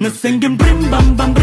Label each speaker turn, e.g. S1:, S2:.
S1: nó singing brim bam bam